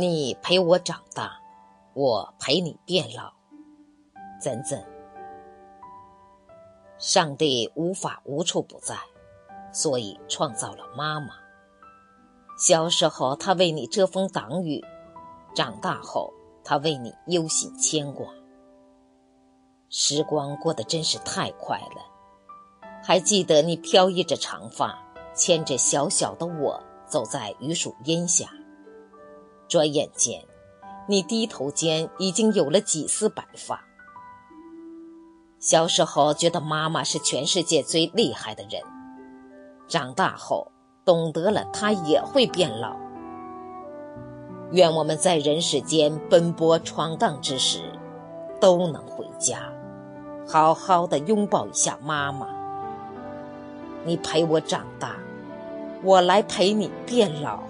你陪我长大，我陪你变老。怎怎？上帝无法无处不在，所以创造了妈妈。小时候，他为你遮风挡雨；长大后，他为你忧心牵挂。时光过得真是太快了。还记得你飘逸着长发，牵着小小的我，走在榆树荫下。转眼间，你低头间已经有了几丝白发。小时候觉得妈妈是全世界最厉害的人，长大后懂得了她也会变老。愿我们在人世间奔波闯荡之时，都能回家，好好的拥抱一下妈妈。你陪我长大，我来陪你变老。